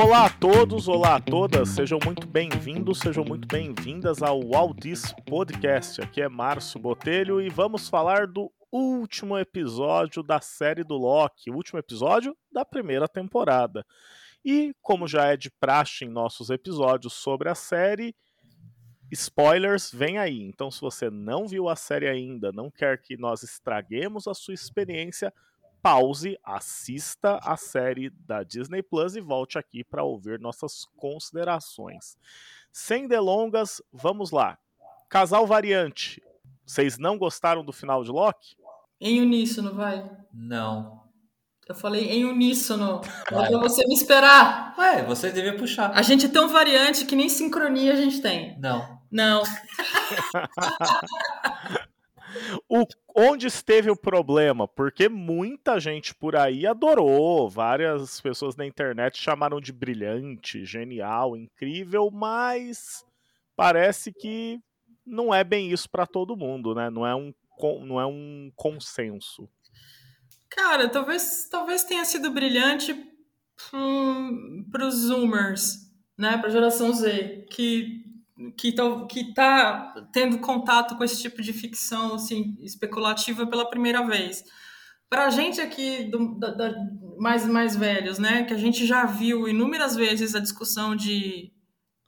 Olá a todos, olá a todas, sejam muito bem-vindos, sejam muito bem-vindas ao Aldis Podcast. Aqui é Márcio Botelho e vamos falar do último episódio da série do Loki, o último episódio da primeira temporada. E, como já é de praxe em nossos episódios sobre a série, spoilers vem aí. Então, se você não viu a série ainda, não quer que nós estraguemos a sua experiência, pause, assista a série da Disney Plus e volte aqui para ouvir nossas considerações. Sem delongas, vamos lá. Casal variante. Vocês não gostaram do final de Loki? Em uníssono, vai. Não. Eu falei em uníssono. Vai. Pra você me esperar. Ué, você devia puxar. A gente é tão variante que nem sincronia a gente tem. Não. Não. o, onde esteve o problema? Porque muita gente por aí adorou, várias pessoas na internet chamaram de brilhante, genial, incrível, mas parece que não é bem isso para todo mundo, né? Não é um, não é um consenso. Cara, talvez, talvez tenha sido brilhante hum, para os Zoomers, né? Para a geração Z, que que está que tá tendo contato com esse tipo de ficção assim, especulativa pela primeira vez. Para a gente aqui, do, da, da, mais, mais velhos, né, que a gente já viu inúmeras vezes a discussão de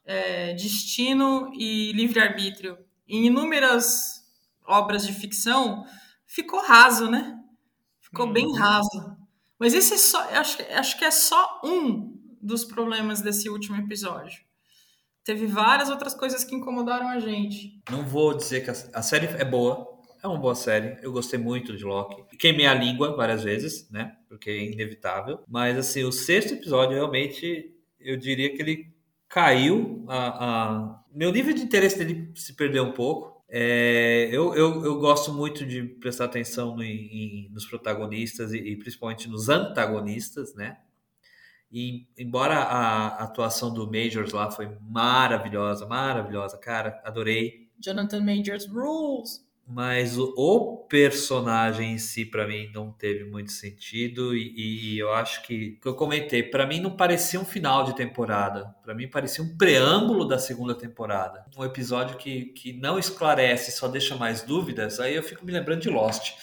é, destino e livre-arbítrio em inúmeras obras de ficção, ficou raso, né? Ficou bem uhum. raso. Mas esse é só, acho, acho que é só um dos problemas desse último episódio teve várias outras coisas que incomodaram a gente. Não vou dizer que a, a série é boa, é uma boa série. Eu gostei muito de Loki. Queimei a língua várias vezes, né? Porque é inevitável. Mas, assim, o sexto episódio, realmente, eu diria que ele caiu. A, a... Meu nível de interesse dele se perdeu um pouco. É, eu, eu, eu gosto muito de prestar atenção no, em, nos protagonistas e, e principalmente nos antagonistas, né? E embora a atuação do Majors lá foi maravilhosa, maravilhosa, cara, adorei. Jonathan Majors rules. Mas o, o personagem em si, para mim, não teve muito sentido. E, e eu acho que, que eu comentei, para mim não parecia um final de temporada. Para mim parecia um preâmbulo da segunda temporada. Um episódio que, que não esclarece, só deixa mais dúvidas. Aí eu fico me lembrando de Lost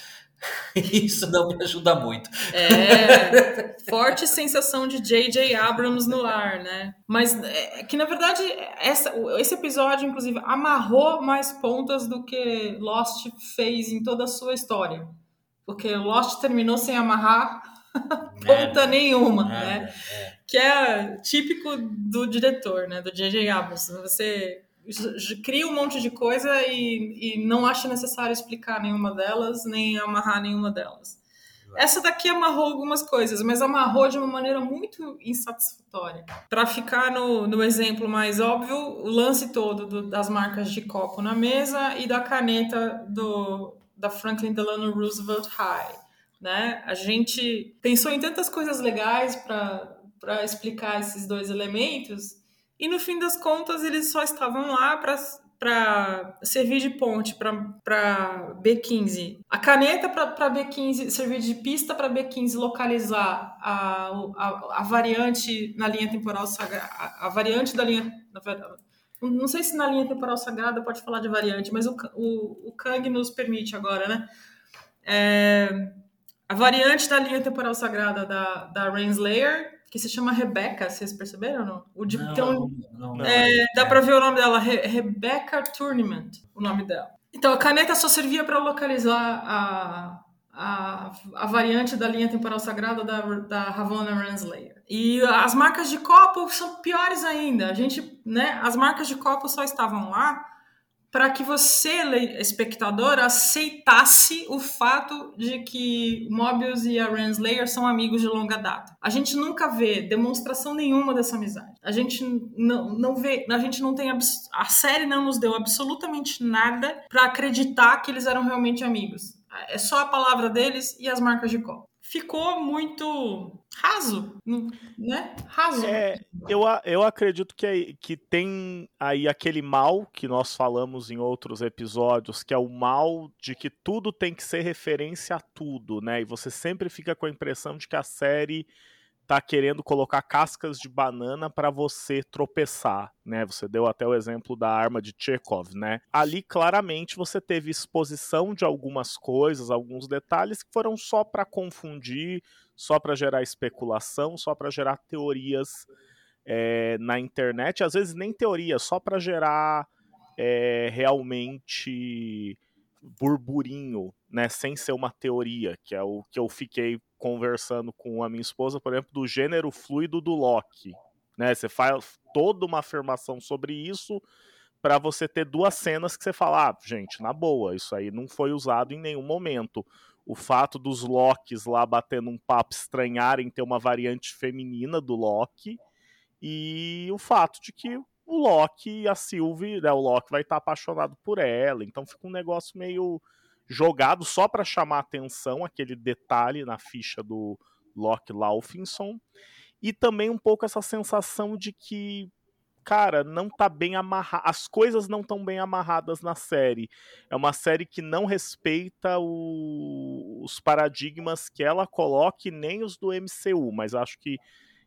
Isso não me ajuda muito. É, forte sensação de J.J. Abrams no ar, né? Mas é, que, na verdade, essa, esse episódio, inclusive, amarrou mais pontas do que Lost fez em toda a sua história. Porque Lost terminou sem amarrar ponta nenhuma, né? É. Que é típico do diretor, né? Do J.J. Abrams. Você cria um monte de coisa e, e não acha necessário explicar nenhuma delas, nem amarrar nenhuma delas. Essa daqui amarrou algumas coisas, mas amarrou de uma maneira muito insatisfatória. Para ficar no, no exemplo mais óbvio, o lance todo do, das marcas de copo na mesa e da caneta do, da Franklin Delano Roosevelt High. Né? A gente pensou em tantas coisas legais para explicar esses dois elementos e no fim das contas, eles só estavam lá para servir de ponte para B15. A caneta para B15 servir de pista para B15 localizar a, a, a, variante na linha temporal sagrada. A, variante da linha. Não sei se na linha temporal sagrada pode falar de variante, mas o, o, o Kang nos permite agora, né? É, a variante da linha temporal sagrada da, da Renslayer que se chama Rebecca, vocês perceberam ou não? O de, não, então, não, não, é, dá para ver o nome dela, Re Rebecca Tournament, o nome dela. Então, a caneta só servia para localizar a, a, a, variante da linha temporal sagrada da, da Havana Renslayer. E as marcas de copo são piores ainda. A gente, né, as marcas de copo só estavam lá para que você, espectador, aceitasse o fato de que Mobius e a Renslayer são amigos de longa data. A gente nunca vê demonstração nenhuma dessa amizade. A gente não, não vê, a gente não tem a série não nos deu absolutamente nada para acreditar que eles eram realmente amigos. É só a palavra deles e as marcas de copo ficou muito raso, né? Raso. É, eu, eu acredito que, que tem aí aquele mal que nós falamos em outros episódios, que é o mal de que tudo tem que ser referência a tudo, né? E você sempre fica com a impressão de que a série tá querendo colocar cascas de banana para você tropeçar, né? Você deu até o exemplo da arma de Chekhov, né? Ali claramente você teve exposição de algumas coisas, alguns detalhes que foram só para confundir, só para gerar especulação, só para gerar teorias é, na internet, às vezes nem teoria, só para gerar é, realmente burburinho, né, sem ser uma teoria, que é o que eu fiquei conversando com a minha esposa, por exemplo, do gênero fluido do Loki, né? Você faz toda uma afirmação sobre isso para você ter duas cenas que você fala, ah, gente, na boa, isso aí não foi usado em nenhum momento. O fato dos Locks lá batendo um papo estranharem ter uma variante feminina do Loki e o fato de que o Loki e a Sylvie, né, o Loki vai estar apaixonado por ela, então fica um negócio meio jogado só para chamar atenção, aquele detalhe na ficha do Loki Laufenson, e também um pouco essa sensação de que cara, não tá bem amarrado. As coisas não estão bem amarradas na série. É uma série que não respeita o... os paradigmas que ela coloca, nem os do MCU, mas acho que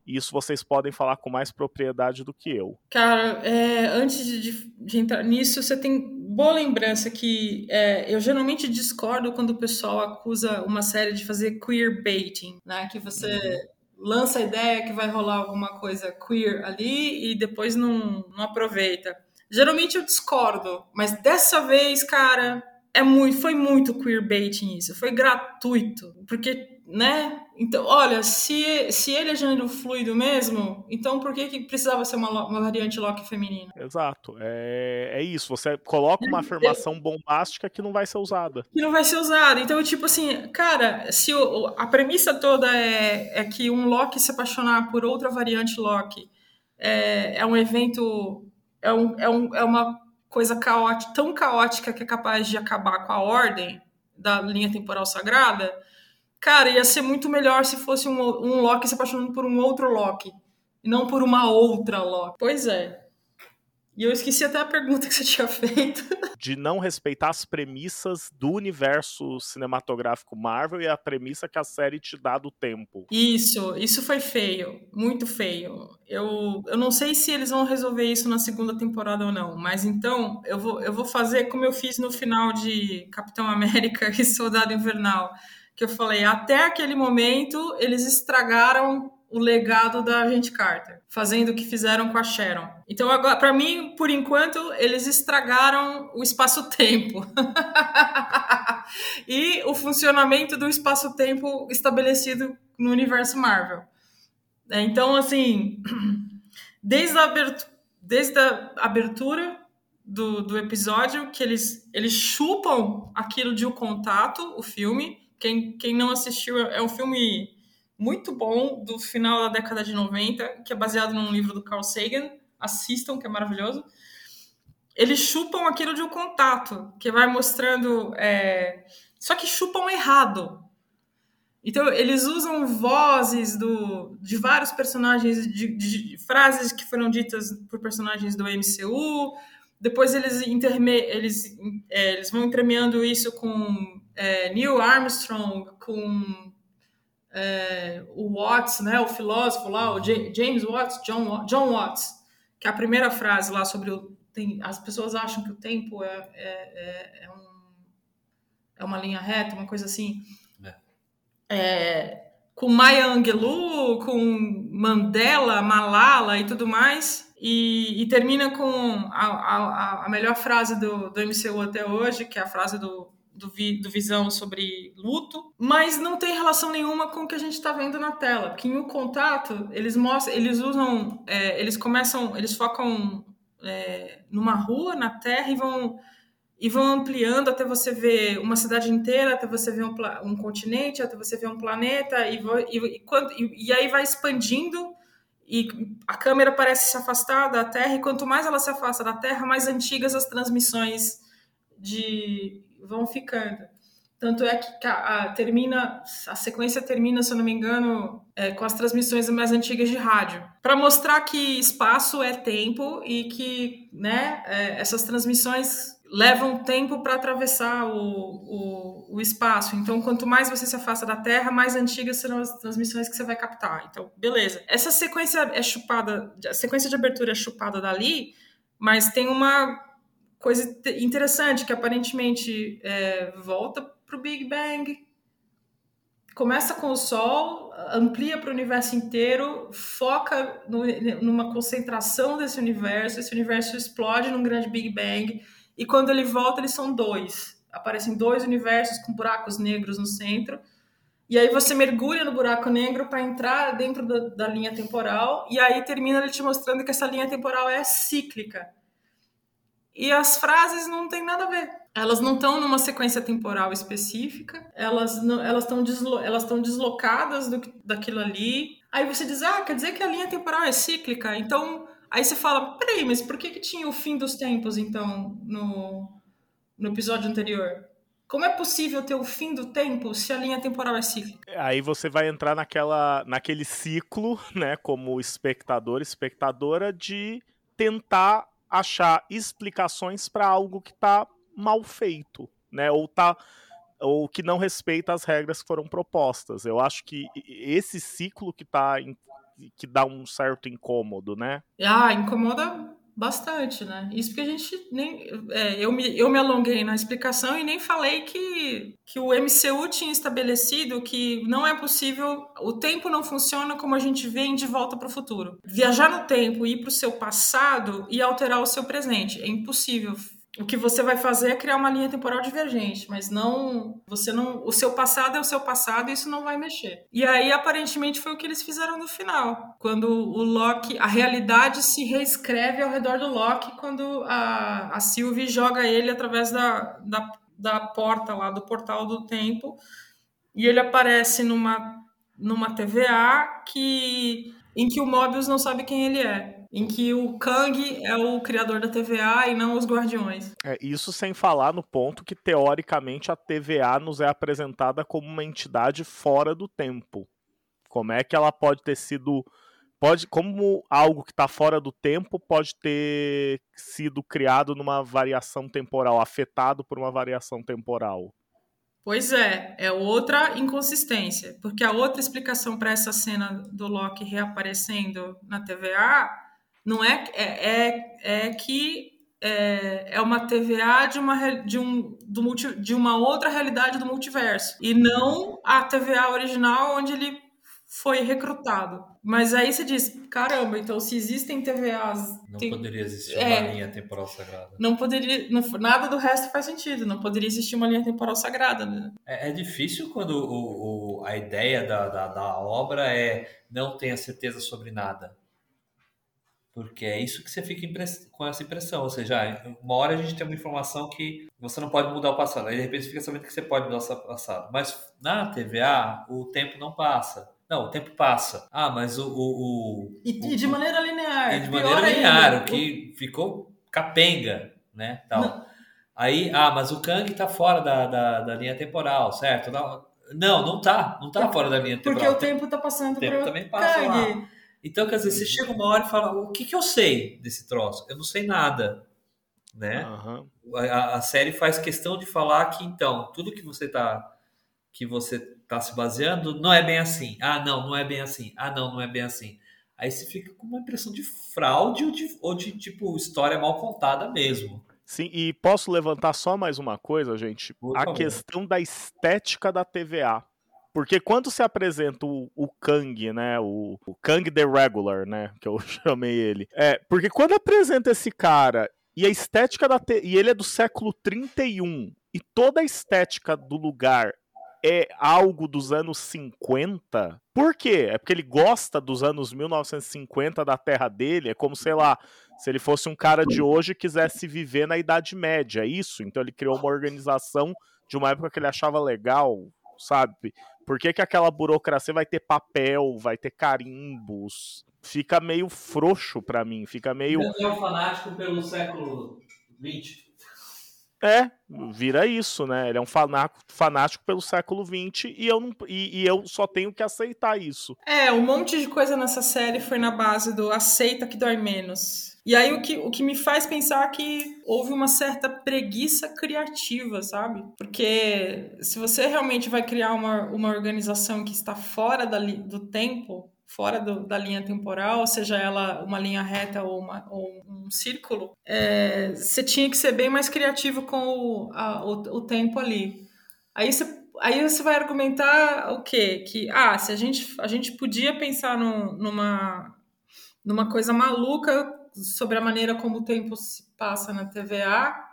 isso vocês podem falar com mais propriedade do que eu. Cara, é, antes de, de, entrar nisso, você tem boa lembrança que é, eu geralmente discordo quando o pessoal acusa uma série de fazer queer baiting, né? Que você uhum. lança a ideia que vai rolar alguma coisa queer ali e depois não, não aproveita. Geralmente eu discordo, mas dessa vez, cara, é muito, foi muito queerbaiting isso, foi gratuito, porque, né? Então, olha, se, se ele é gênero fluido mesmo, então por que, que precisava ser uma, uma variante Loki feminina? Exato, é, é isso, você coloca uma afirmação bombástica que não vai ser usada. Que não vai ser usada, então, tipo assim, cara, se o, a premissa toda é, é que um Loki se apaixonar por outra variante Loki é, é um evento, é, um, é, um, é uma coisa caótica, tão caótica que é capaz de acabar com a ordem da linha temporal sagrada, cara, ia ser muito melhor se fosse um, um Loki se apaixonando por um outro Loki, e não por uma outra Loki. Pois é. E eu esqueci até a pergunta que você tinha feito. De não respeitar as premissas do universo cinematográfico Marvel e a premissa que a série te dá do tempo. Isso, isso foi feio, muito feio. Eu, eu não sei se eles vão resolver isso na segunda temporada ou não, mas então eu vou, eu vou fazer como eu fiz no final de Capitão América e Soldado Invernal, que eu falei, até aquele momento eles estragaram o legado da Agente Carter, fazendo o que fizeram com a Sharon. Então, agora, para mim, por enquanto, eles estragaram o espaço-tempo e o funcionamento do espaço-tempo estabelecido no universo Marvel. É, então, assim, desde a abertura, desde a abertura do, do episódio, que eles, eles chupam aquilo de O Contato, o filme. Quem, quem não assistiu, é um filme muito bom do final da década de 90, que é baseado num livro do Carl Sagan. Assistam, que é maravilhoso. Eles chupam aquilo de um contato, que vai mostrando. É... Só que chupam errado. Então, eles usam vozes do, de vários personagens, de, de, de frases que foram ditas por personagens do MCU. Depois, eles, interme, eles, é, eles vão entremeando isso com é, Neil Armstrong, com é, o Watts, né, o filósofo lá, o James Watts, John, John Watts, que é a primeira frase lá sobre o tem, as pessoas acham que o tempo é, é, é, é, um, é uma linha reta, uma coisa assim. É. é com Maya Angelou, com Mandela, Malala e tudo mais. E, e termina com a, a, a melhor frase do, do MCU até hoje, que é a frase do do, vi, do Visão sobre luto, mas não tem relação nenhuma com o que a gente está vendo na tela. Porque em O Contato, eles mostram, eles usam, é, eles começam, eles focam é, numa rua, na Terra, e vão, e vão ampliando até você ver uma cidade inteira, até você ver um, um continente, até você ver um planeta, e, e, e, quando, e, e aí vai expandindo e a câmera parece se afastar da Terra, e quanto mais ela se afasta da Terra, mais antigas as transmissões de vão ficando. Tanto é que a, termina, a sequência termina, se eu não me engano, é, com as transmissões mais antigas de rádio, para mostrar que espaço é tempo e que né, é, essas transmissões levam tempo para atravessar o, o, o, espaço. Então, quanto mais você se afasta da Terra, mais antigas serão as transmissões que você vai captar. Então, beleza. Essa sequência é chupada, a sequência de abertura é chupada dali, mas tem uma coisa interessante que aparentemente é, volta para o Big Bang, começa com o Sol, amplia para o universo inteiro, foca no, numa concentração desse universo, esse universo explode num grande Big Bang e quando ele volta, eles são dois. Aparecem dois universos com buracos negros no centro. E aí você mergulha no buraco negro para entrar dentro da, da, linha temporal. E aí termina ele te mostrando que essa linha temporal é cíclica. E as frases não têm nada a ver. Elas não estão numa sequência temporal específica. Elas estão deslo, elas deslocadas do, daquilo ali. Aí você diz, ah, quer dizer que a linha temporal é cíclica. Então Aí você fala, peraí, mas por que, que tinha o fim dos tempos, então, no, no episódio anterior? Como é possível ter o fim do tempo se a linha temporal é cíclica? Aí você vai entrar naquela, naquele ciclo, né, como espectador, espectadora, de tentar achar explicações para algo que está mal feito, né, ou tá ou que não respeita as regras que foram propostas. Eu acho que esse ciclo que está que dá um certo incômodo, né? Ah, incomoda bastante, né? Isso porque a gente nem. É, eu, me, eu me alonguei na explicação e nem falei que, que o MCU tinha estabelecido que não é possível. O tempo não funciona como a gente vê em De Volta para o Futuro. Viajar no tempo, ir para o seu passado e alterar o seu presente. É impossível o que você vai fazer é criar uma linha temporal divergente, mas não, você não, o seu passado é o seu passado e isso não vai mexer. E aí aparentemente foi o que eles fizeram no final, quando o Loki, a realidade se reescreve ao redor do Loki quando a, a Sylvie joga ele através da, da, da porta lá do portal do tempo e ele aparece numa numa TVA que em que o Mobius não sabe quem ele é em que o Kang é o criador da TVA e não os Guardiões. É, isso sem falar no ponto que, teoricamente, a TVA nos é apresentada como uma entidade fora do tempo. Como é que ela pode ter sido. Pode, como algo que está fora do tempo pode ter sido criado numa variação temporal, afetado por uma variação temporal? Pois é, é outra inconsistência, porque a outra explicação para essa cena do Loki reaparecendo na TVA não é, é, é, é que é, é uma TVA de uma, de, um, do multi, de uma outra realidade do multiverso. E não a TVA original onde ele foi recrutado. Mas aí você diz, caramba, então se existem TVAs. Não tem... poderia existir é, uma linha temporal sagrada. Não poderia. Não, nada do resto faz sentido. Não poderia existir uma linha temporal sagrada. Né? É, é, difícil quando o, o, a ideia da, da, da obra é não tenha certeza sobre nada. Porque é isso que você fica com essa impressão. Ou seja, uma hora a gente tem uma informação que você não pode mudar o passado. Aí de repente você fica sabendo que você pode mudar o passado. Mas na TVA, o tempo não passa. Não, o tempo passa. Ah, mas o. o, o e, o, de maneira linear. E de maneira linear, ainda. o que ficou capenga, né? Tal. Aí, ah, mas o Kang tá fora da, da, da linha temporal, certo? Não, não, tá. Não tá fora da linha temporal. Porque o tempo tá passando o tempo também passa Kang. Lá. Então, quer dizer, você chega uma hora e fala: o que, que eu sei desse troço? Eu não sei nada. Né? Uhum. A, a, série faz questão de falar que, então, tudo que você está que você tá se baseando não é bem assim. Ah, não, não é bem assim. Ah, não, não é bem assim. Aí você fica com uma impressão de fraude ou de, ou de tipo, história mal contada mesmo. Sim, e posso levantar só mais uma coisa, gente? Por a favor. questão da estética da TVA. Porque quando se apresenta o, o Kang, né? O, o Kang the Regular, né? Que eu chamei ele. É, porque quando apresenta esse cara e a estética da. Te... E ele é do século 31. E toda a estética do lugar é algo dos anos 50. Por quê? É porque ele gosta dos anos 1950 da terra dele. É como, sei lá, se ele fosse um cara de hoje e quisesse viver na Idade Média. É isso? Então ele criou uma organização de uma época que ele achava legal, sabe? Por que, que aquela burocracia vai ter papel, vai ter carimbos? Fica meio frouxo para mim, fica meio. Eu sou fanático pelo século XX. É, vira isso, né? Ele é um fanático, pelo século XX e eu, não, e, e, eu só tenho que aceitar isso. É, um monte de coisa nessa série foi na base do aceita que dói menos. E aí o que, o que me faz pensar que houve uma certa preguiça criativa, sabe? Porque se você realmente vai criar uma, uma organização que está fora da, do tempo, fora do, da linha temporal, seja ela uma linha reta ou, uma, ou um círculo, é, você tinha que ser bem mais criativo com o, a, o, o, tempo ali. Aí você, aí você vai argumentar o quê? Que, ah, se a gente, a gente podia pensar no, numa, numa coisa maluca sobre a maneira como o tempo se passa na TVA,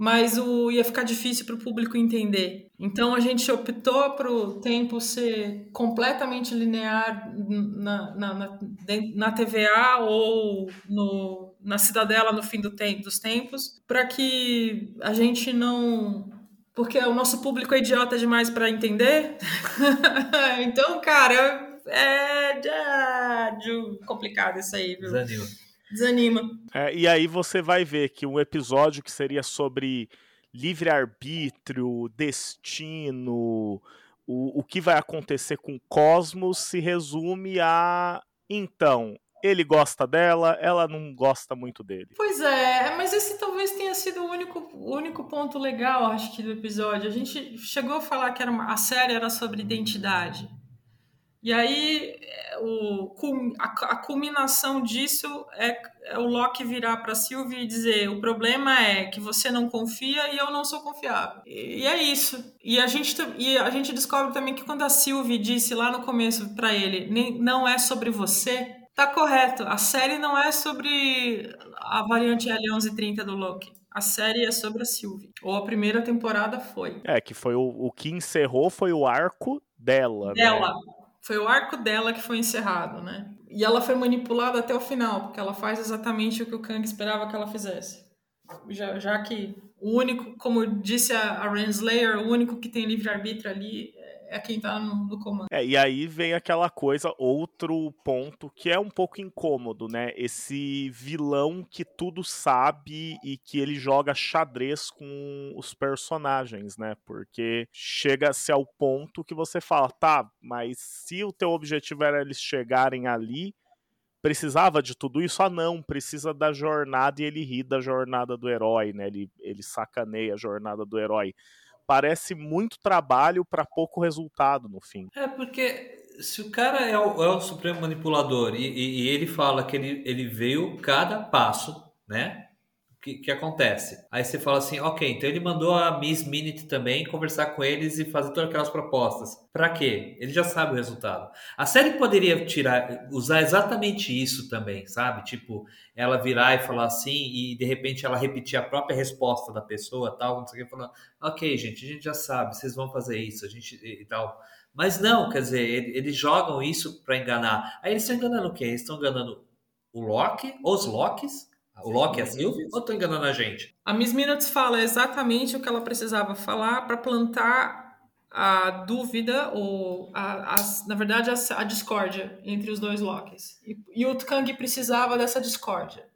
mas o, ia ficar difícil para o público entender. Então a gente optou para o tempo ser completamente linear na, na, na, na TVA ou no, na Cidadela no fim do tempo, dos tempos, para que a gente não. Porque o nosso público é idiota demais para entender. então, cara, é, é, complicado isso aí, viu? Desanima. Desanima. É, e aí você vai ver que um episódio que seria sobre livre-arbítrio, destino, o, o que vai acontecer com o cosmos se resume a. Então, ele gosta dela, ela não gosta muito dele. Pois é, mas esse talvez tenha sido o único, único ponto legal, acho que, do episódio. A gente chegou a falar que era uma, a série era sobre identidade. E aí o, a, a culminação disso é, é o Loki virar para Sylvie e dizer: o problema é que você não confia e eu não sou confiável. E, e, é isso. E a gente e a gente descobre também que quando a Sylvie disse lá no começo para ele, nem, não é sobre você, tá correto. A série não é sobre a variante L1130 do Loki. A série é sobre a Sylvie. Ou a primeira temporada foi. É, que foi o, o que encerrou foi o arco dela. Né? Dela. Né? Foi o arco dela que foi encerrado, né? E ela foi manipulada até o final, porque ela faz exatamente o que o Kang esperava que ela fizesse. Já, já que o único, como disse a, a Renslayer, o único que tem livre-arbítrio ali é quem tá no, no, comando. É, e aí vem aquela coisa, outro ponto que é um pouco incômodo, né? Esse vilão que tudo sabe e que ele joga xadrez com os personagens, né? Porque chega-se ao ponto que você fala, tá, mas se o teu objetivo era eles chegarem ali, precisava de tudo isso? Ah, não, precisa da jornada e ele ri da jornada do herói, né? Ele, ele sacaneia a jornada do herói parece muito trabalho para pouco resultado no fim. É, porque se o cara é o, é o supremo manipulador e, e, e, ele fala que ele, ele veio cada passo, né? Que, que acontece? Aí você fala assim, ok, então ele mandou a Miss Minute também conversar com eles e fazer todas aquelas propostas. Para quê? Ele já sabe o resultado. A série poderia tirar, usar exatamente isso também, sabe? Tipo, ela virar e falar assim e de repente ela repetir a própria resposta da pessoa, tal, não sei o que, falando, ok, gente, a gente já sabe, vocês vão fazer isso, a gente e tal. Mas não, quer dizer, eles jogam isso para enganar. Aí eles estão enganando o quê? Eles estão enganando o Loki, os Locks, o Loki é a Sylvie ou tô enganando a gente? A Miss Minutes fala exatamente o que ela precisava falar para plantar a dúvida ou a, a, na verdade a, a, discórdia entre os dois Locks. E, e o Kang precisava dessa discórdia.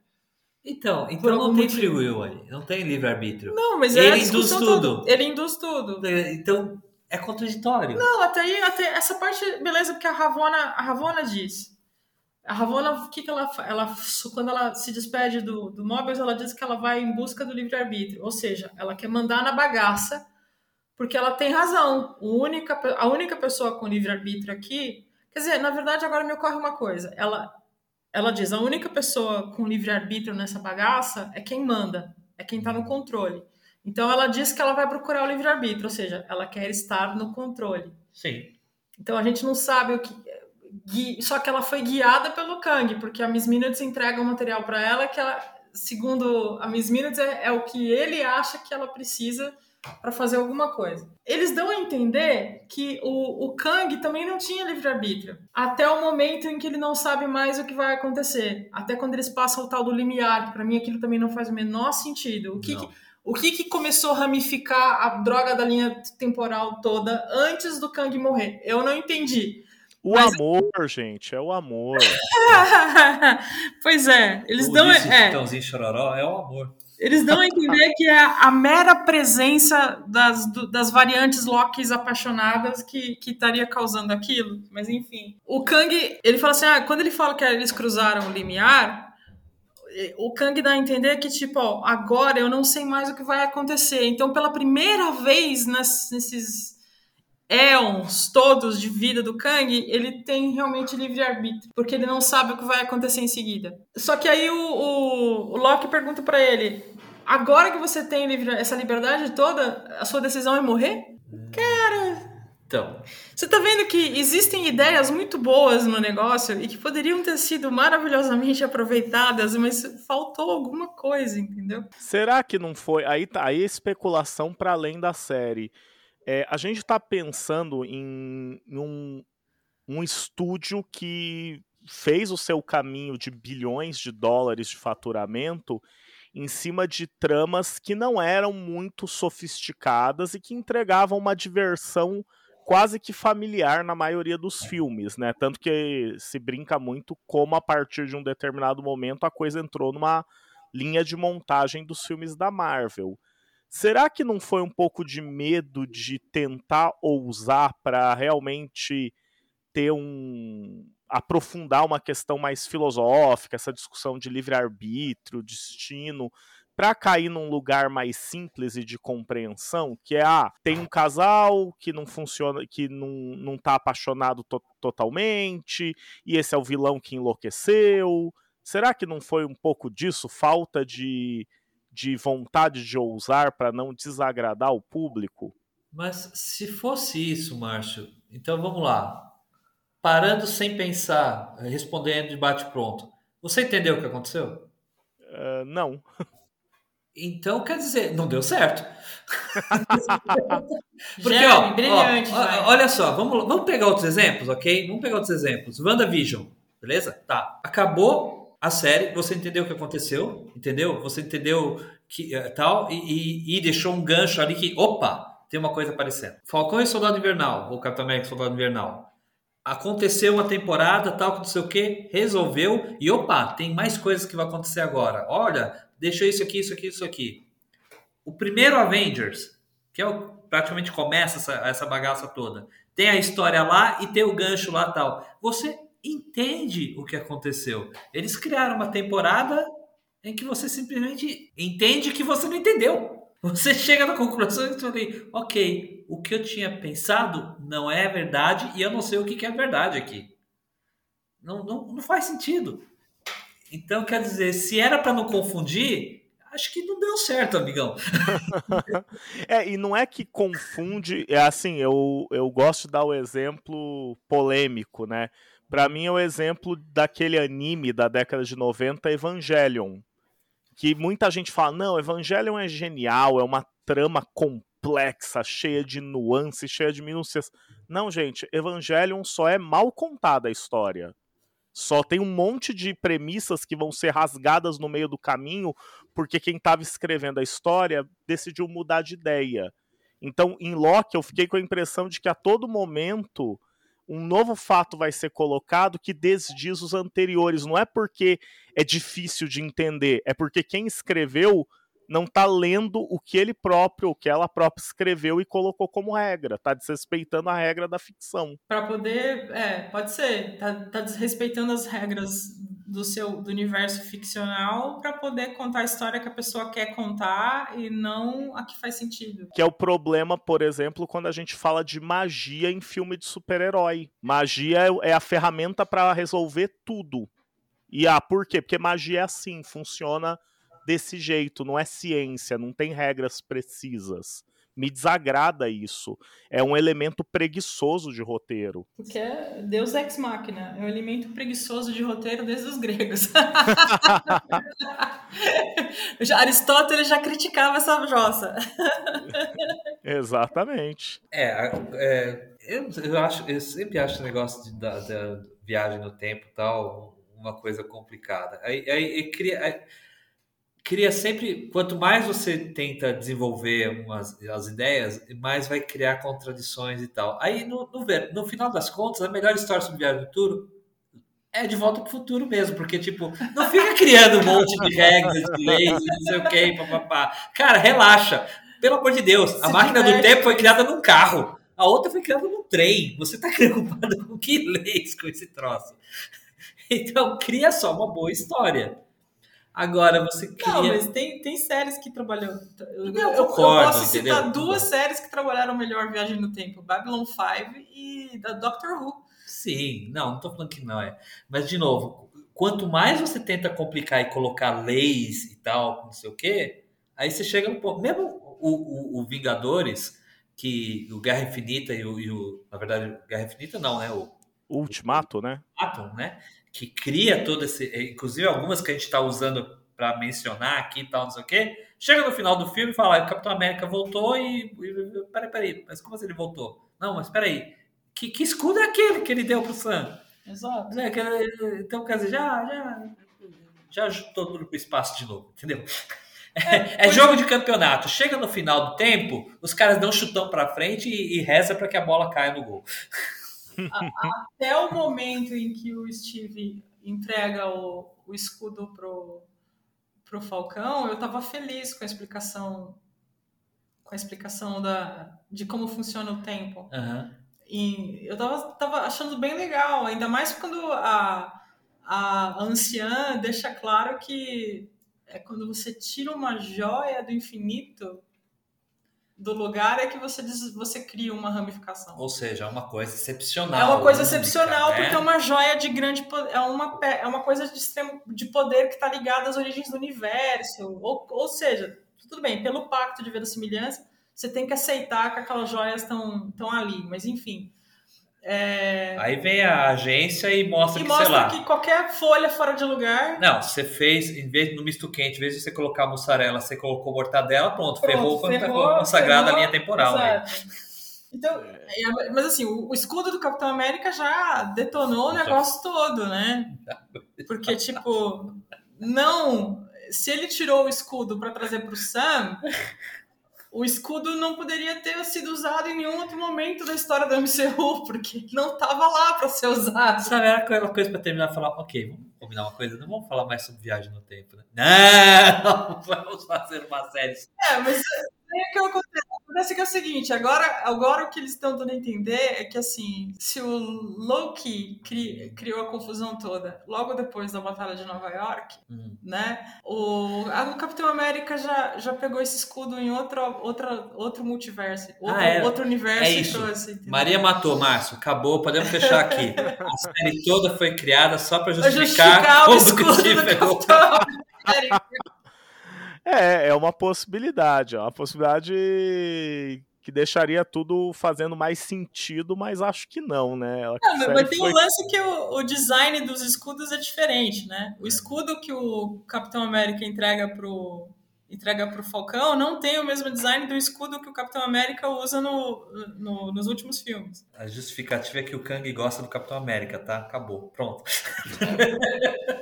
Então, então não tem free will aí, não tem livre-arbítrio. Não, mas ele induz tudo. Ele induz tudo. É, então é contraditório. Não, até aí, até essa parte, beleza, porque a Ravona, a Ravona diz a Ravonna, o que, que ela ela Quando ela se despede do, do Mobius, ela diz que ela vai em busca do livre-arbítrio. Ou seja, ela quer mandar na bagaça, porque ela tem razão. O única, a única pessoa com livre-arbítrio aqui. Quer dizer, na verdade, agora me ocorre uma coisa. Ela, ela diz: a única pessoa com livre-arbítrio nessa bagaça é quem manda, é quem está no controle. Então ela diz que ela vai procurar o livre-arbítrio, ou seja, ela quer estar no controle. Sim. Então a gente não sabe o que só que ela foi guiada pelo Kang, porque a Miss Minutes entrega um material para ela que ela, segundo a Miss Minutes, é, é, o que ele acha que ela precisa para fazer alguma coisa. Eles dão a entender que o, o Kang também não tinha livre-arbítrio, até o momento em que ele não sabe mais o que vai acontecer. Até quando eles passam o tal do limiar, que para mim aquilo também não faz o menor sentido. O que, que o que, que começou a ramificar a droga da linha temporal toda antes do Kang morrer? Eu não entendi. O Mas... amor, gente, é o amor. pois é, eles dão. É. Chitãozinho Chororó é o amor. Eles dão a entender que é a mera presença das, do, das variantes Locks apaixonadas que, que estaria causando aquilo. Mas enfim. O Kang, ele fala assim: ah, quando ele fala que eles cruzaram o limiar, o Kang dá a entender que, tipo, ó, agora eu não sei mais o que vai acontecer. Então, pela primeira vez nesses éons todos de vida do Kang, ele tem realmente livre-arbítrio, porque ele não sabe o que vai acontecer em seguida. Só que aí o, o, o Loki pergunta para ele: agora que você tem livre, essa liberdade toda, a sua decisão é morrer? Cara. Então. Você tá vendo que existem ideias muito boas no negócio e que poderiam ter sido maravilhosamente aproveitadas, mas faltou alguma coisa, entendeu? Será que não foi? Aí tá aí especulação para além da série. É, a gente está pensando em, em um, um estúdio que fez o seu caminho de bilhões de dólares de faturamento em cima de tramas que não eram muito sofisticadas e que entregavam uma diversão quase que familiar na maioria dos filmes, né? Tanto que se brinca muito como a partir de um determinado momento a coisa entrou numa linha de montagem dos filmes da Marvel. Será que não foi um pouco de medo de tentar ousar para realmente ter um aprofundar uma questão mais filosófica, essa discussão de livre-arbítrio, destino, para cair num lugar mais simples e de compreensão, que é ah, tem um casal que não funciona, que não, não tá apaixonado to totalmente, e esse é o vilão que enlouqueceu. Será que não foi um pouco disso, falta de de vontade de ousar para não desagradar o público? Mas se fosse isso, Márcio, então vamos lá. Parando sem pensar, respondendo de bate-pronto. Você entendeu o que aconteceu? Uh, não. Então, quer dizer, não deu certo. Porque, Jeremy, ó, brilhante, ó, olha só, vamos, vamos pegar outros exemplos, ok? Vamos pegar outros exemplos. WandaVision, beleza? Tá. Acabou a série, você entendeu o que aconteceu, entendeu? Você entendeu que uh, tal e, e, e, deixou um gancho ali que, opa, tem uma coisa aparecendo. Falcão e Soldado Invernal, ou Capitão América e Soldado Invernal. Aconteceu uma temporada, tal, não sei o que, resolveu e opa, tem mais coisas que vai acontecer agora. Olha, deixou isso aqui, isso aqui, isso aqui. O primeiro Avengers, que é o praticamente começa essa, essa bagaça toda. Tem a história lá e tem o gancho lá tal. Você entende o que aconteceu. Eles criaram uma temporada em que você simplesmente entende que você não entendeu. Você chega na conclusão e fala, ok, o que eu tinha pensado não é verdade e eu não sei o que é verdade aqui. Não, não, não faz sentido. Então, quer dizer, se era para não confundir, acho que não deu certo, amigão. é, e não é que confunde, é assim, eu, eu gosto de dar o exemplo polêmico, né? Para mim é o exemplo daquele anime da década de 90, Evangelion. Que muita gente fala, não, Evangelion é genial, é uma trama complexa, cheia de nuances, cheia de minúcias. Não, gente, Evangelion só é mal contada a história. Só tem um monte de premissas que vão ser rasgadas no meio do caminho, porque quem estava escrevendo a história decidiu mudar de ideia. Então, em Loki, eu fiquei com a impressão de que a todo momento um novo fato vai ser colocado que desdiz os anteriores. Não é porque é difícil de entender, é porque quem escreveu não está lendo o que ele próprio, o que ela própria escreveu e colocou como regra, está desrespeitando a regra da ficção. Para poder, é, pode ser, tá, tá desrespeitando as regras do seu do universo ficcional para poder contar a história que a pessoa quer contar e não a que faz sentido. Que é o problema, por exemplo, quando a gente fala de magia em filme de super-herói. Magia é, é a ferramenta para resolver tudo. E ah, por quê? Porque magia é assim, funciona desse jeito, não é ciência, não tem regras precisas. Me desagrada isso. É um elemento preguiçoso de roteiro. Porque é Deus ex machina. É um elemento preguiçoso de roteiro desde os gregos. Aristóteles já criticava essa jossa. Exatamente. É, é eu, eu, acho, eu sempre acho o negócio de, da, da viagem no tempo tal uma coisa complicada. Aí, aí, aí cria. Aí, cria sempre, quanto mais você tenta desenvolver umas, as ideias, mais vai criar contradições e tal. Aí, no, no, no final das contas, a melhor história sobre Viagem do Futuro é de volta pro futuro mesmo, porque, tipo, não fica criando um monte de regras, de leis, não sei o que, papapá. Cara, relaxa. Pelo amor de Deus, a máquina do tempo foi criada num carro. A outra foi criada num trem. Você tá preocupado com que leis com esse troço? Então, cria só uma boa história. Agora você cria. Não, mas tem, tem séries que trabalham. Eu, eu, eu posso citar entendeu? duas séries que trabalharam melhor Viagem no Tempo: Babylon 5 e da Doctor Who. Sim, não, não tô falando que não é. Mas, de novo, quanto mais você tenta complicar e colocar leis e tal, não sei o quê, aí você chega no ponto. Mesmo o, o, o Vingadores, que o Guerra Infinita e o, e o, Na verdade, Guerra Infinita não, né? O, o Ultimato, né? Ultimato, né? Que cria todo esse. Inclusive, algumas que a gente está usando para mencionar aqui e tal, não sei o quê. Chega no final do filme e fala: o Capitão América voltou e. Peraí, peraí, mas como assim ele voltou? Não, mas peraí. Que, que escudo é aquele que ele deu pro Sam? Exato. É, então, quer dizer, já, já, já ajudou tudo pro espaço de novo, entendeu? É, é jogo de campeonato. Chega no final do tempo, os caras dão um chutão para frente e, e reza para que a bola caia no gol até o momento em que o Steve entrega o, o escudo pro, pro Falcão, eu estava feliz com a explicação com a explicação da, de como funciona o tempo. Uhum. E eu tava, tava achando bem legal, ainda mais quando a, a anciã deixa claro que é quando você tira uma joia do infinito, do lugar é que você, diz, você cria uma ramificação. Ou seja, é uma coisa excepcional. É uma coisa excepcional né? porque é uma joia de grande é uma é uma coisa de extremo de poder que está ligada às origens do universo. Ou, ou seja, tudo bem, pelo pacto de verossimilhança, você tem que aceitar que aquelas joias estão estão ali, mas enfim. É... Aí vem a agência e mostra e que, mostra sei lá. que qualquer folha fora de lugar. Não, você fez, em vez no misto quente, em vez de você colocar mussarela, você colocou mortadela, pronto, pronto ferrou, tá ferrou tá consagrada a linha temporal. Então, é, mas assim, o, escudo do Capitão América já detonou o negócio todo, né? Porque, tipo, não. Se ele tirou o escudo para trazer pro Sam, o escudo não poderia ter sido usado em nenhum outro momento da história da MCU, porque não estava lá para ser usado. Sabe, era aquela coisa para terminar falar, ok, vamos combinar uma coisa, não vamos falar mais sobre viagem no tempo, né? Não, vamos fazer uma série. É, mas é que acontece. Acontece que é o seguinte, agora, agora o que eles estão dando a entender é que assim, se o Loki cri, criou a confusão toda logo depois da Batalha de Nova York, uhum. né? O, a, o Capitão América já, já pegou esse escudo em outro, outra, outro multiverso, outro, ah, é, outro universo é isso. Trouxe, Maria matou, Márcio, acabou, podemos fechar aqui. a série toda foi criada só para justificar, justificar o escudo do Capitão América. É, é uma possibilidade, é uma possibilidade que deixaria tudo fazendo mais sentido, mas acho que não, né? Não, mas tem foi... um lance que o, o, design dos escudos é diferente, né? O escudo que o Capitão América entrega pro, entrega para o Falcão não tem o mesmo design do escudo que o Capitão América usa no, no, nos últimos filmes. A justificativa é que o Kang gosta do Capitão América, tá? Acabou. Pronto.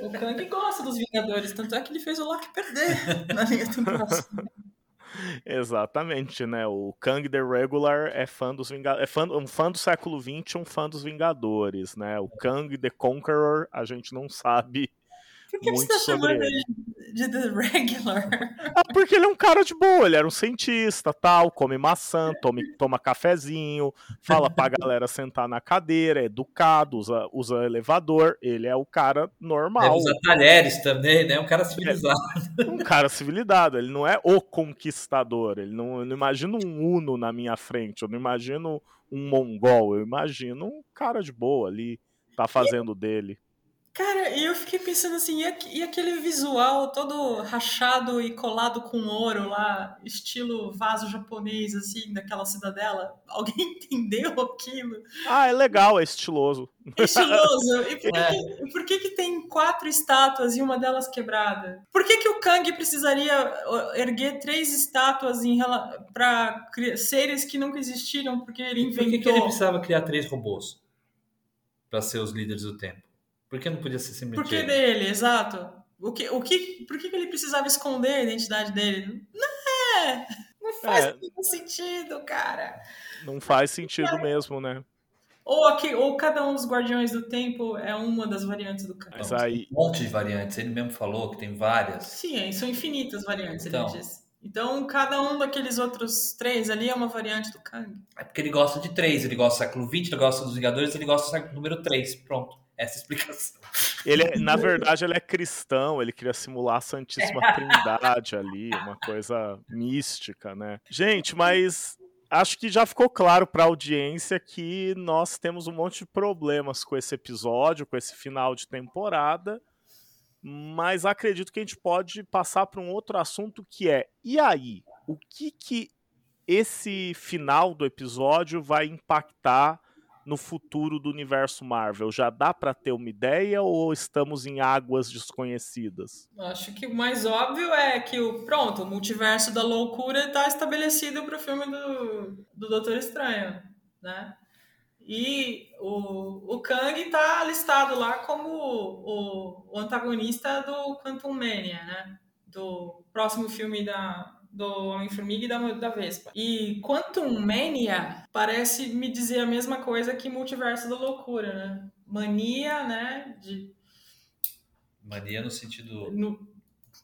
o Kang gosta dos Vingadores, tanto é que ele fez o Loki perder na linha temporal. Exatamente, né? O Kang the Regular é fã dos Vingadores, é fã, um fã do século XX, um fã dos Vingadores, né? O Kang the Conqueror, a gente não sabe por que, você tá chamando ele de The Regular? Ah, porque ele é um cara de boa, ele era um cientista, tal, come maçã, toma, toma cafezinho, fala pra galera sentar na cadeira, é educado, usa, usa elevador, ele é o cara normal. Ele usa talheres também, né? Um cara civilizado. É, um cara civilizado, ele não é o conquistador, ele não, eu não imagino um Uno na minha frente, eu não imagino um mongol, eu imagino um cara de boa ali, tá fazendo dele. Cara, e eu fiquei pensando assim, e, aquele visual todo rachado e colado com ouro lá, estilo vaso japonês, assim, daquela cidadela? Alguém entendeu aquilo? Ah, é legal, é estiloso. É estiloso. E por, é. que, por que, que tem quatro estátuas e uma delas quebrada? Por que, que o Kang precisaria erguer três estátuas para seres que nunca existiram? Porque ele inventou. Por que, que ele precisava criar três robôs para ser os líderes do tempo? Por que não podia ser simplesmente Por que dele, exato. O que, o que, por que, que ele precisava esconder a identidade dele? Não, é, não faz é. sentido, cara. Não faz sentido mesmo, né? Ou, aqui, ou cada um dos Guardiões do Tempo é uma das variantes do Kang. Mas aí. Um monte de variantes. Ele mesmo falou que tem várias. Sim, são infinitas variantes, Então. ele disse. Então, cada um daqueles outros três ali é uma variante do Kang. É porque ele gosta de três. Ele gosta do século XX, ele gosta dos Vingadores, ele gosta do século número 3. Pronto. Essa é explicação. Ele, é- na verdade, ele é cristão, ele queria simular a Santíssima Trindade ali, uma coisa mística, né? Gente, mas acho que já ficou claro para a audiência que nós temos um monte de problemas com esse episódio, com esse final de temporada. Mas acredito que a gente pode passar para um outro assunto que é: e aí? O que que esse final do episódio vai impactar no futuro do universo Marvel? Já dá para ter uma ideia ou estamos em águas desconhecidas? Acho que o mais óbvio é que o pronto, o multiverso da loucura está estabelecido para o filme do, do Doutor Estranho, né? E o, o Kang está listado lá como o, o antagonista do Quantum Mania, né? Do próximo filme da, do Homem-Formiga e da, da Vespa. E Quantum Mania parece me dizer a mesma coisa que Multiverso da Loucura, né? Mania, né? De, Mania no sentido no,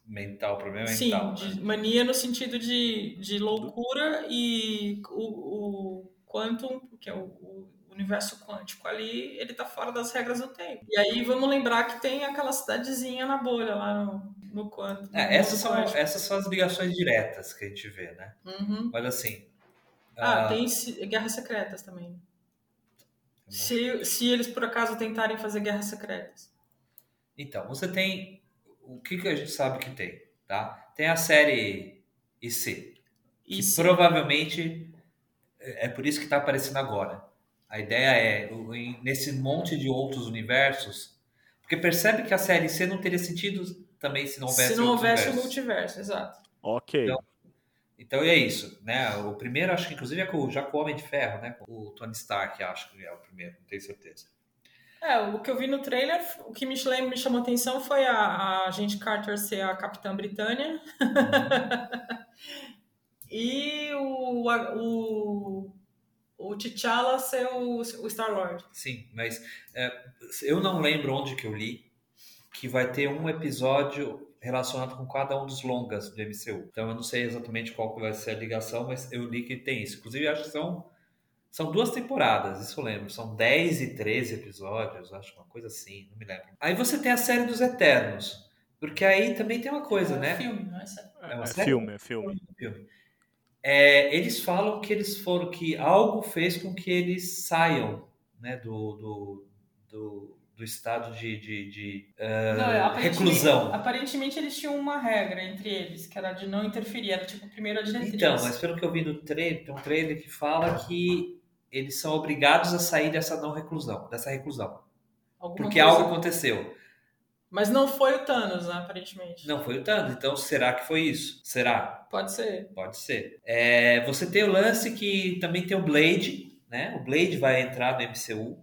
mental, problema Sim, mental. de né? mania no sentido de, de loucura e o, o quantum, que é o, o universo quântico ali, ele tá fora das regras do tempo. E aí vamos lembrar que tem aquela cidadezinha na bolha lá no, no quantum. É, essas, são, essas são as ligações diretas que a gente vê, né? Uhum. Mas assim. Ah, ah, tem guerras secretas também. Se, se eles por acaso tentarem fazer guerras secretas. Então, você tem. O que, que a gente sabe que tem? Tá? Tem a série IC, E que provavelmente é é por isso que está aparecendo agora. A ideia é, nesse monte de outros universos, porque percebe que a série C não teria sentido também se não houvesse se não houvesse o universos. multiverso, exato. Ok. Então, Então é isso, né? O primeiro, acho que inclusive é com, já com o Homem de Ferro, né? O Tony Stark, acho que é o primeiro, não tenho certeza. É, o que eu vi no trailer, o que me, lem- me chamou a atenção foi a, a agente Carter ser a Capitã Britânia e o, a- o, o T'Challa ser o, o Star-Lord. Sim, mas é, eu não lembro onde que eu li que vai ter um episódio relacionado com cada um dos longas do MCU. Então eu não sei exatamente qual que vai ser a ligação, mas eu li que tem isso. Inclusive, acho que são, são duas temporadas, isso eu lembro. São 10 e 13 episódios, acho uma coisa assim, não me lembro. Aí você tem a série dos Eternos, porque aí também tem uma coisa, é um né? filme, não é série. É uma É série? filme, é filme. filme. É, eles falam que eles foram que algo fez com que eles saiam né, do, do, do, do estado de, de, de, eh, Não, é, aparentemente- reclusão. Aparentemente eles tinham uma regra entre eles, que era de não interferir, era tipo primeiro a diretriz. Então, mas pelo que eu vi no trailer, tem um trailer que fala que eles são obrigados a sair dessa não reclusão, dessa reclusão. Alguma Porque coisa- algo aconteceu. Mas não foi o Thanos, né, aparentemente. Não foi o Thanos, então será que foi isso? Será? Pode ser. Pode ser. É, você tem o lance que também tem o Blade, né? O Blade vai entrar no MCU,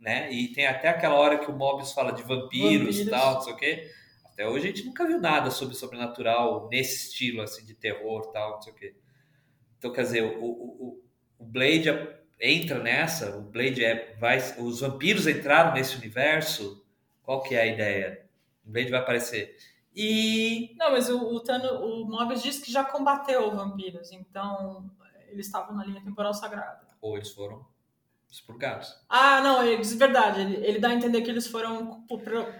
né? E tem até aquela hora que o Mobius fala de vampiros e tal, não sei o quê. Até hoje a gente nunca viu nada sobre sobrenatural nesse estilo, assim, de terror tal, não sei o quê. Então, quer dizer, o, o, o- Blade entra nessa, o Blade é, vai, os vampiros entraram nesse universo, qual que é a ideia? O Blade vai aparecer. E Não, mas o, o, Thanos, o Mobius disse que já combateu vampiros, então eles estavam na linha temporal sagrada. ou eles foram expurgados. Ah, não, é de verdade. Ele, ele dá a entender que eles foram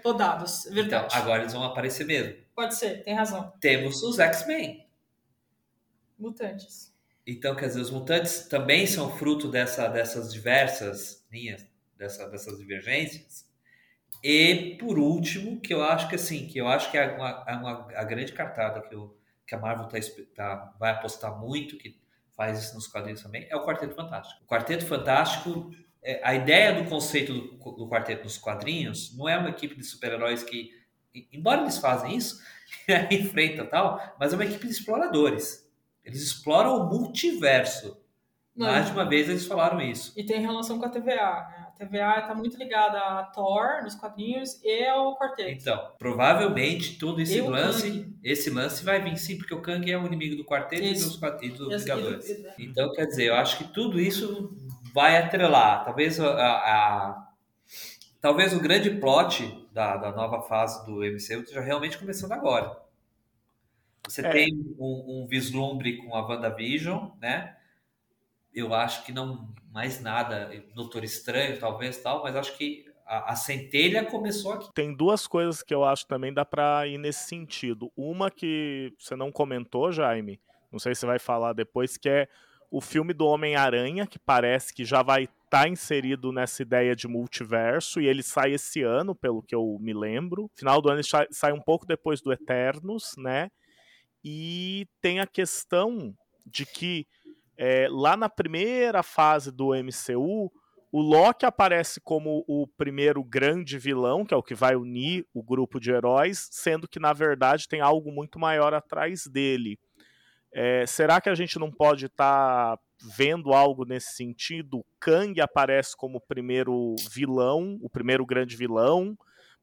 podados. é Então, Verdade. agora eles vão aparecer mesmo. Pode ser, tem razão. Temos os X-Men. Mutantes. Então, quer dizer, os mutantes também são fruto dessa, dessas diversas linhas, dessa, dessas divergências. E, por último, que eu acho que assim, que eu acho que é uma, é uma- a grande cartada que, o, que a Marvel tá, tá- vai apostar muito, que faz isso nos quadrinhos também, é o Quarteto Fantástico. O Quarteto Fantástico, é, a ideia do conceito do, do quarteto nos quadrinhos não é uma equipe de super-heróis que, embora eles fazem isso, enfrenta tal, mas é uma equipe de exploradores. Eles exploram o multiverso. Não, Mais de uma vez eles falaram isso. E tem relação com a TVA. Né? A TVA está muito ligada a Thor nos quadrinhos e ao quarteto. Então, provavelmente todo esse E lance, Kang. esse lance vai vir sim, porque o Kang é o inimigo do quarteto e Isso. e dos E Vingadores. Então, quer dizer, eu acho que tudo isso vai atrelar. Talvez a, a, talvez o grande plot da, da nova fase do MCU esteja realmente começando agora. Você é. tem um, um, vislumbre com a WandaVision, né? Eu acho que não mais nada, Doutor Estranho, talvez tal, mas acho que a, a, centelha começou aqui. Tem duas coisas que eu acho também dá para ir nesse sentido. Uma que você não comentou, Jaime, não sei se você vai falar depois, que é o filme do Homem-Aranha, que parece que já vai estar tá inserido nessa ideia de multiverso, e ele sai esse ano, pelo que eu me lembro. Final do ano ele sai um pouco depois do Eternos, né? E tem a questão de que é, lá na primeira fase do MCU, o Loki aparece como o primeiro grande vilão, que é o que vai unir o grupo de heróis, sendo que na verdade tem algo muito maior atrás dele. É, será que a gente não pode estar tá vendo algo nesse sentido? Kang aparece como o primeiro vilão, o primeiro grande vilão,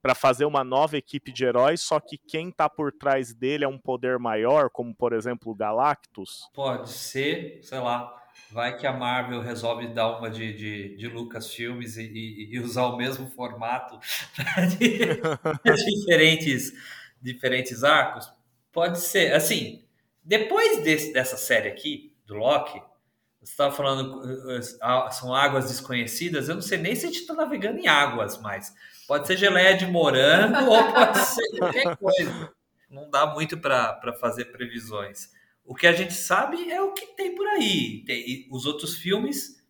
para fazer uma nova equipe de heróis, só que quem está por trás dele é um poder maior, como por exemplo o Galactus? Pode ser, sei lá. Vai que a Marvel resolve dar uma de, de, de Lucas Filmes e, e, e usar o mesmo formato de, diferentes, diferentes arcos. Pode ser. Assim, depois desse, dessa série aqui, do Loki, você estava falando, são águas desconhecidas. Eu não sei nem se a gente está navegando em águas mais. Pode ser geleia de morango ou pode ser qualquer coisa. Não dá muito para fazer previsões. O que a gente sabe é o que tem por aí. Tem, os outros filmes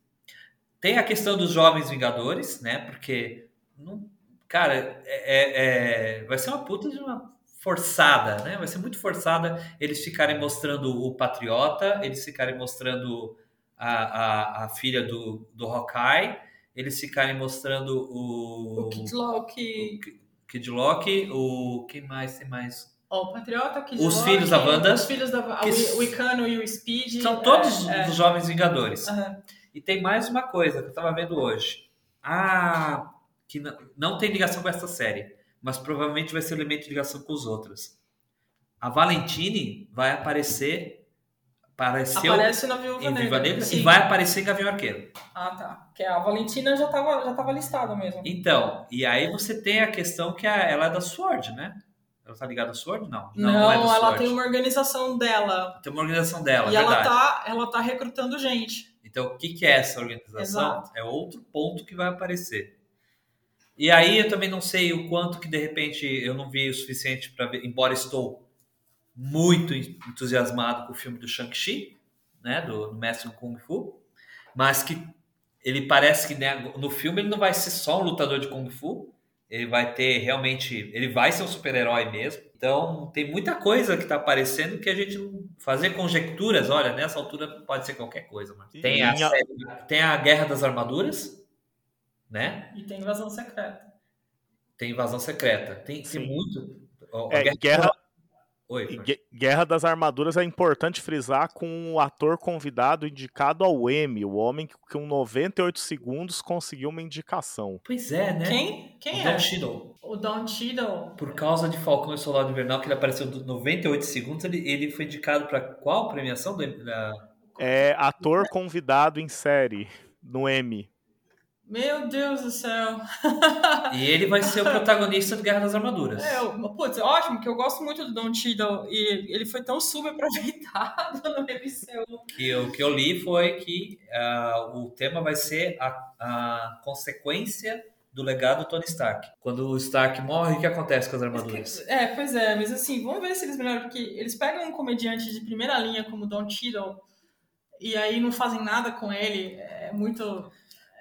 tem a questão dos jovens Vingadores, né? Porque, não, cara, é, é, é, vai ser uma puta de uma forçada, né? Vai ser muito forçada eles ficarem mostrando o Patriota, eles ficarem mostrando a, a, a filha do, do Hawkeye, eles ficarem mostrando o. O Kid Loki. O Kid Loki, o. Quem mais? Tem mais? o Patriota, Kid Os Loki, filhos da Wanda. Os filhos da que... o Icano e o Speed. São todos é, os é. Jovens Vingadores. Uhum. E tem mais uma coisa que eu estava vendo hoje. Ah, que não, não tem ligação com essa série, mas provavelmente vai ser elemento de ligação com os outros. A Valentine vai aparecer Apareceu Aparece na Viúva Negra. Negra e vai aparecer em Gavião Arqueiro. Ah, tá. Que a Valentina já estava já tava listada mesmo. Então, e aí você tem a questão que a, ela é da SWORD, né? Ela tá ligada à SWORD? Não. Não, não, não é ela SWORD. tem uma organização dela. Tem uma organização dela, E ela tá, ela tá recrutando gente. Então, o que, que é essa organização? Exato. É outro ponto que vai aparecer. E aí eu também não sei o quanto que de repente eu não vi o suficiente para ver, embora estou muito entusiasmado com o filme do Shang-Chi, né, do, do Mestre do Kung Fu, mas que ele parece que né, no filme ele não vai ser só um lutador de Kung Fu, ele vai ter realmente, ele vai ser um super-herói mesmo. Então tem muita coisa que está aparecendo que a gente fazer conjecturas, olha, nessa altura pode ser qualquer coisa, mas tem a, série, tem a Guerra das Armaduras, né? E tem invasão secreta. Tem invasão secreta. Tem, tem muito. É, guerra, guerra, Oi, Guerra das Armaduras é importante frisar com o ator convidado indicado ao Emmy, o homem que com 98 segundos conseguiu uma indicação. Pois é, né? Quem? Quem o é? Don Cheadle. O Don Cheadle. Por causa de Falcão e Soldado Invernal, que ele apareceu 98 segundos, ele, ele foi indicado para qual premiação? Da... É ator convidado em série no Emmy. Meu Deus do céu. e ele vai ser o protagonista do Guerra das Armaduras. É, putz, ótimo, que eu gosto muito do Don Cheadle e ele foi tão subaproveitado no MCU. E o que eu li foi que uh, o tema vai ser a, a consequência do legado do Tony Stark. Quando o Stark morre, o que acontece com as armaduras? É, pois é, mas assim, vamos ver se eles melhoram, porque eles pegam um comediante de primeira linha como Don Cheadle e aí não fazem nada com ele, é muito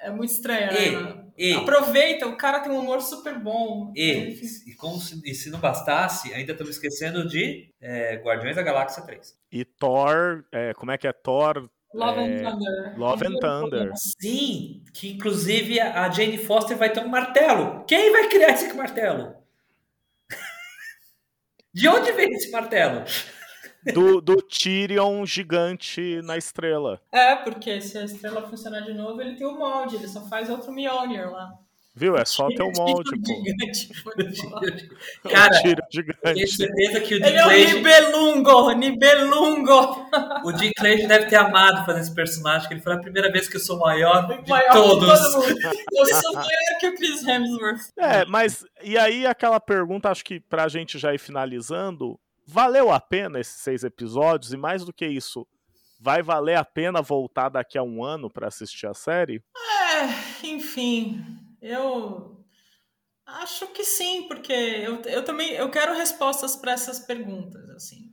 é muito estranho, e, né? E, Aproveita, o cara tem um humor super bom. E, e, como se, e se não bastasse, ainda estamos esquecendo de é, Guardiões da Galáxia 3. E Thor, é, como é que é Thor? Love é, and Thunder. Love and Thunder. Sim, que inclusive a Jane Foster vai ter um martelo. Quem vai criar esse martelo? de onde vem esse martelo? Do, do Tyrion gigante na estrela. É, porque se a estrela funcionar de novo, ele tem o molde, ele só faz outro Mjolnir lá. Viu? É só ter o molde, pô. Gigante. Cara, Tenho gigante. certeza que o Ele é o Dick Nibelungo, Nibelungo. o Dick Cage deve ter amado fazer esse personagem, que ele foi a primeira vez que eu sou maior de Maior todos. que todo mundo. Eu sou maior que o Chris Hemsworth. É, mas e aí aquela pergunta, acho que pra gente já ir finalizando, valeu a pena esses seis episódios? E mais do que isso, vai valer a pena voltar daqui a um ano pra assistir a série? É, enfim, eu acho que sim, porque eu, eu também eu quero respostas para essas perguntas, assim.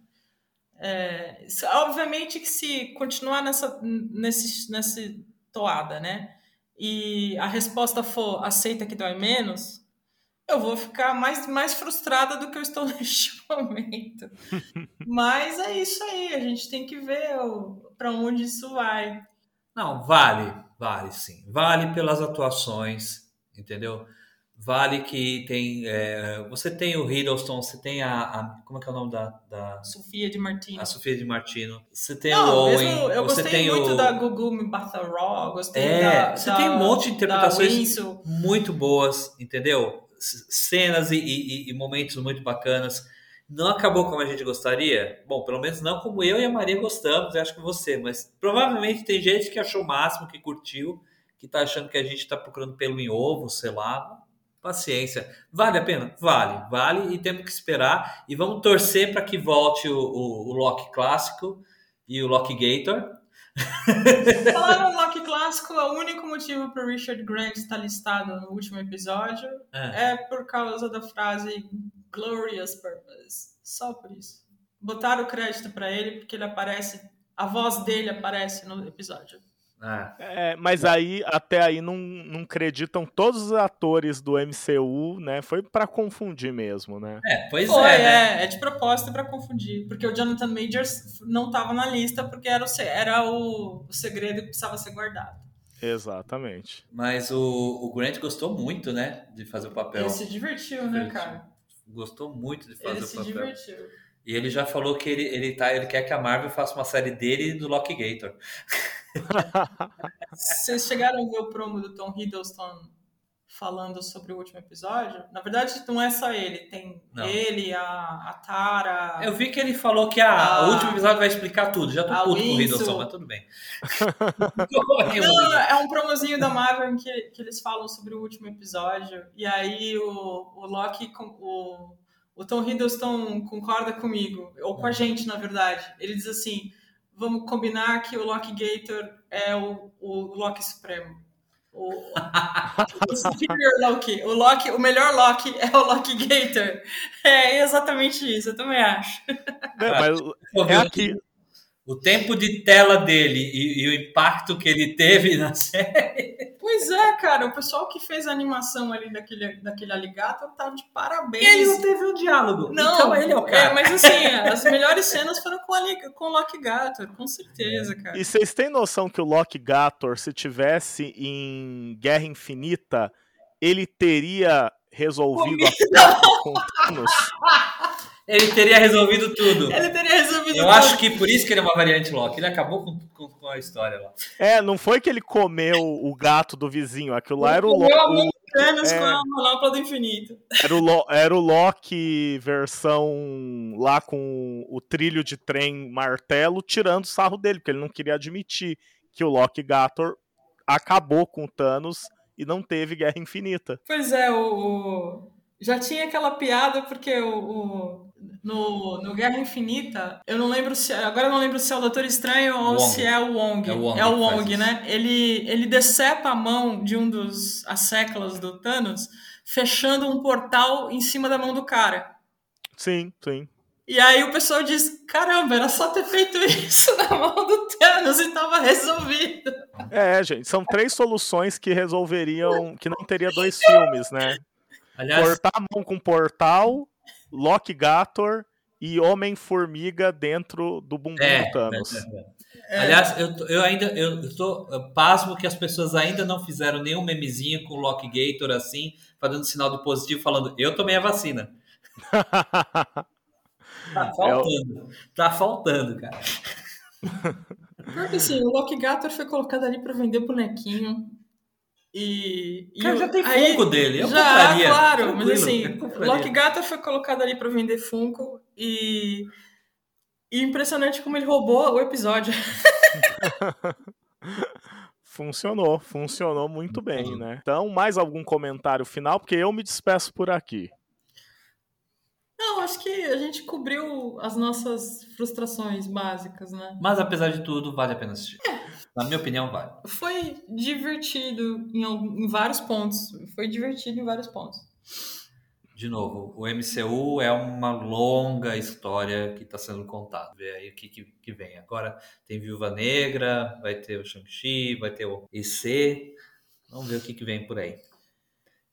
É, obviamente que se continuar nessa nesse, nesse toada, né? E a resposta for aceita que dói menos, eu vou ficar mais, mais frustrada do que eu estou neste momento. Mas é isso aí, a gente tem que ver para onde isso vai. Não, vale, vale sim. Vale pelas atuações, entendeu? Vale que tem. é, você tem o Hiddleston, você tem a, a- Como é que é o nome da. da Sofia de Martins. a Sofia de Martino. Você tem Não, o Owen. mesmo, eu você gostei tem muito o. da Gugu Batharó, gostei É, da, você da- tem um monte de interpretações muito boas, entendeu? Cenas e, e- e momentos muito bacanas. Não acabou como a gente gostaria? Bom, pelo menos não como eu e a Maria gostamos, eu acho que você, mas provavelmente tem gente que achou o máximo, que curtiu, que tá achando que a gente tá procurando pelo em ovo, sei lá. Paciência. Vale a pena? Vale, vale, e temos que esperar. E vamos torcer para que volte o, o, o Loki clássico e o Loki Gator. Falando no Loki clássico, o único motivo para Richard Grant estar listado no último episódio É. é por causa da frase Glorious Purpose. Só por isso. Botaram o crédito para ele porque ele aparece, a voz dele aparece no episódio. Ah, É, mas aí, até aí, não, não acreditam todos os atores do MCU, né? Foi pra confundir mesmo, né? é, pois Foi, é, né? é, é de propósito para confundir, porque o Jonathan Majors não estava na lista porque era o, se- era o, o segredo que precisava ser guardado. Exatamente. Mas o, o Grant gostou muito, né? De fazer o papel. Ele se divertiu, né, cara? Gostou muito de fazer Ele o se papel. divertiu. E ele já falou que ele, ele, tá, ele quer que a Marvel faça uma série dele e do Loki Gator. Vocês chegaram a ver o promo do Tom Hiddleston falando sobre o último episódio? Na verdade, não é só ele. Tem Não. ele, a, a Tara. Eu vi que ele falou que ah, Ah. o último episódio vai explicar tudo. Já tô A puto com o. Hiddleston, mas tudo bem. Não, é um promozinho da Marvel em que, que eles falam sobre o último episódio. E aí o, o Loki, com- o, o Tom Hiddleston concorda comigo, ou com a gente, na verdade. Ele diz assim: vamos combinar que o Loki Gator é o, o Loki Supremo. O, o Superior Loki. O, Loki. o melhor Loki é o Loki Gator. É exatamente isso, eu também acho. Né, mas é aqui. O tempo de tela dele e, e o impacto que ele teve na série. Pois é, cara, o pessoal que fez a animação ali daquele, daquele aligator tá de parabéns. Ele não teve um diálogo. Não, então ele é o cara. mas assim, as melhores cenas foram com, ali, com o Loki Gator, com certeza, cara. E vocês têm noção que o Loki Gator, se tivesse em Guerra Infinita, ele teria resolvido a com Thanos? Ele teria resolvido tudo. Ele teria resolvido Eu tudo. acho que por isso que ele é uma variante Loki. Ele acabou com, com, com a história lá. É, não foi que ele comeu o gato do vizinho, aquilo lá era o, Lo- Comeu a o- mão do Thanos é. com a manopla do infinito. era, o Lo- era o Loki versão lá com o trilho de trem martelo tirando sarro dele, porque ele não queria admitir que o Loki Gator acabou com o Thanos e não teve Guerra Infinita. Pois é, o, o- já tinha aquela piada porque o, o- no, no Guerra Infinita, eu não lembro se agora eu não lembro se é o Doutor Estranho ou Wong. se é o Wong. É o Wong É o Wong, né? Ele ele decepa a mão de um dos as seclas do Thanos, fechando um portal em cima da mão do cara. Sim, sim. E aí o pessoal diz: caramba, era só ter feito isso na mão do Thanos e tava resolvido. É, gente, são três soluções que resolveriam, que não teria dois filmes, né? Aliás, Cortar a mão com portal, Loki Gator e Homem-Formiga dentro do bumbum É, do Thanos. é, é. Aliás, eu, eu ainda eu eu tô eu pasmo que as pessoas ainda não fizeram nenhum memezinho com o Loki Gator assim, fazendo sinal de positivo, falando eu tomei a vacina. Tá faltando. Tá faltando, cara. Porque assim, o Loki Gator foi colocado ali pra vender bonequinho. E, Cara, e já tem aí, Funko dele. Eu já, compraria. claro, Tranquilo, mas assim. Loki Gata foi colocado ali para vender Funko e, e impressionante como ele roubou o episódio. Funcionou, funcionou muito bem, né? Então, mais algum comentário final, porque eu me despeço por aqui. Não, acho que a gente cobriu as nossas frustrações básicas, né? Mas apesar de tudo, vale a pena assistir. Na minha opinião, vale. Foi divertido em, algum- em vários pontos. Foi divertido em vários pontos. De novo, o MCU é uma longa história que está sendo contada. Vê aí o que, que, que vem. Agora tem Viúva Negra, vai ter o Shang-Chi, vai ter o EC. Vamos ver o que, que vem por aí.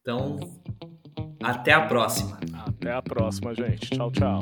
Então, até a próxima. Até a próxima, gente. Tchau, tchau.